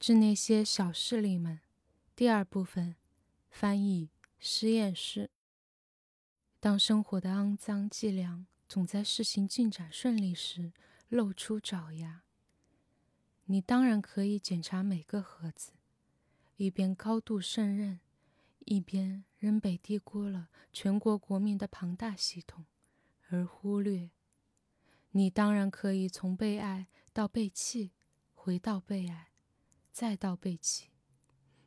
致那些小势力们。第二部分，翻译实验室。当生活的肮脏伎俩总在事情进展顺利时露出爪牙，你当然可以检查每个盒子，一边高度胜任，一边仍被低估了全国国民的庞大系统，而忽略。你当然可以从被爱到被弃，回到被爱，再到被弃，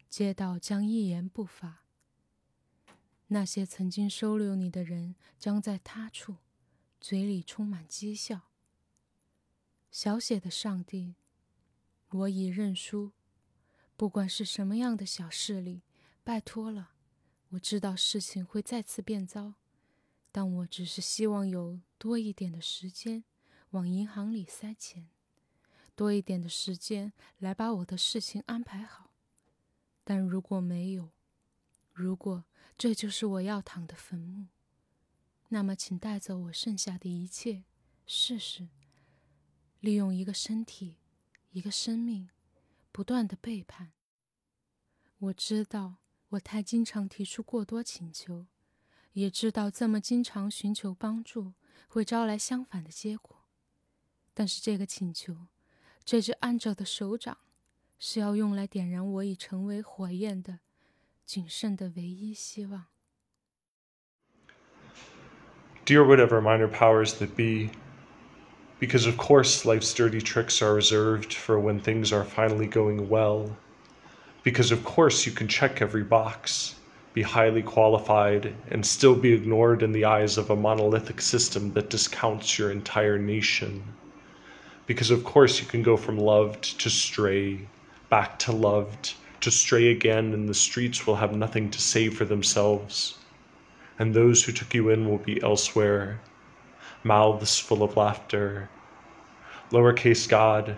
街道将一言不发。那些曾经收留你的人将在他处，嘴里充满讥笑。小写的上帝，我已认输。不管是什么样的小势力，拜托了。我知道事情会再次变糟，但我只是希望有多一点的时间。往银行里塞钱，多一点的时间来把我的事情安排好。但如果没有，如果这就是我要躺的坟墓，那么请带走我剩下的一切，试试利用一个身体，一个生命，不断的背叛。我知道我太经常提出过多请求，也知道这么经常寻求帮助会招来相反的结果。但是这个请求，这只按着的手掌，是要用来点燃我已成为火焰的仅剩的唯一希望。Dear whatever minor powers that be, because of course life's dirty tricks are reserved for when things are finally going well. Because of course you can check every box, be highly qualified, and still be ignored in the eyes of a monolithic system that discounts your entire nation because of course you can go from loved to stray, back to loved, to stray again, and the streets will have nothing to say for themselves. And those who took you in will be elsewhere, mouths full of laughter. Lowercase God,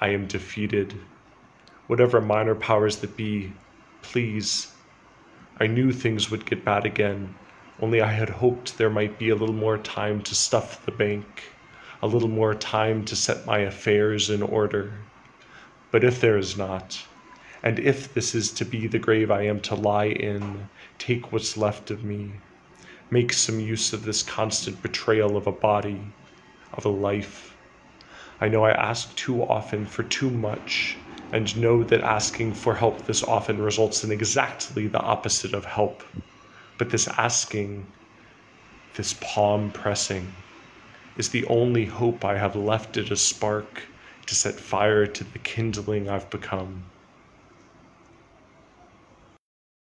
I am defeated. Whatever minor powers that be, please. I knew things would get bad again, only I had hoped there might be a little more time to stuff the bank a little more time to set my affairs in order. But if there is not, and if this is to be the grave I am to lie in, take what's left of me. Make some use of this constant betrayal of a body, of a life. I know I ask too often for too much, and know that asking for help this often results in exactly the opposite of help. But this asking, this palm pressing, is the only hope I have left it a spark to set fire to the kindling I've become.